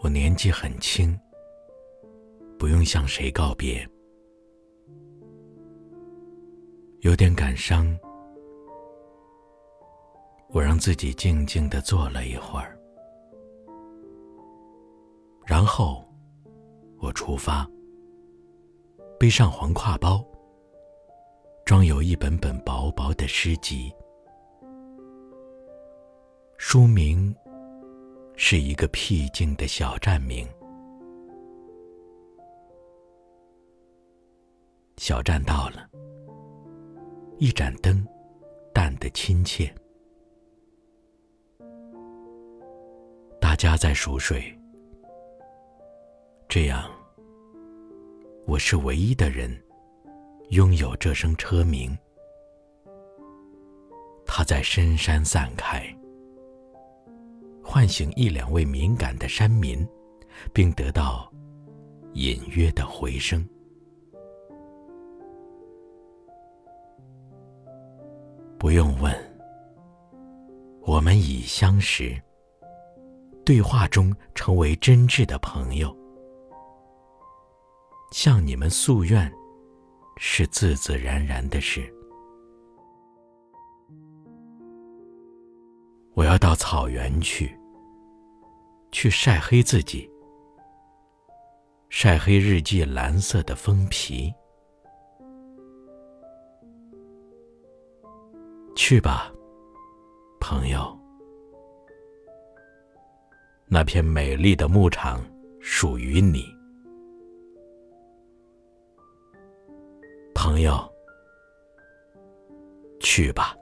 我年纪很轻，不用向谁告别，有点感伤。我让自己静静的坐了一会儿，然后我出发，背上黄挎包，装有一本本薄薄的诗集，书名是一个僻静的小站名。小站到了，一盏灯，淡的亲切。大家在熟睡，这样，我是唯一的人拥有这声车鸣。它在深山散开，唤醒一两位敏感的山民，并得到隐约的回声。不用问，我们已相识。对话中成为真挚的朋友，向你们诉愿，是自自然然的事。我要到草原去，去晒黑自己，晒黑日记蓝色的封皮。去吧，朋友。那片美丽的牧场属于你，朋友。去吧。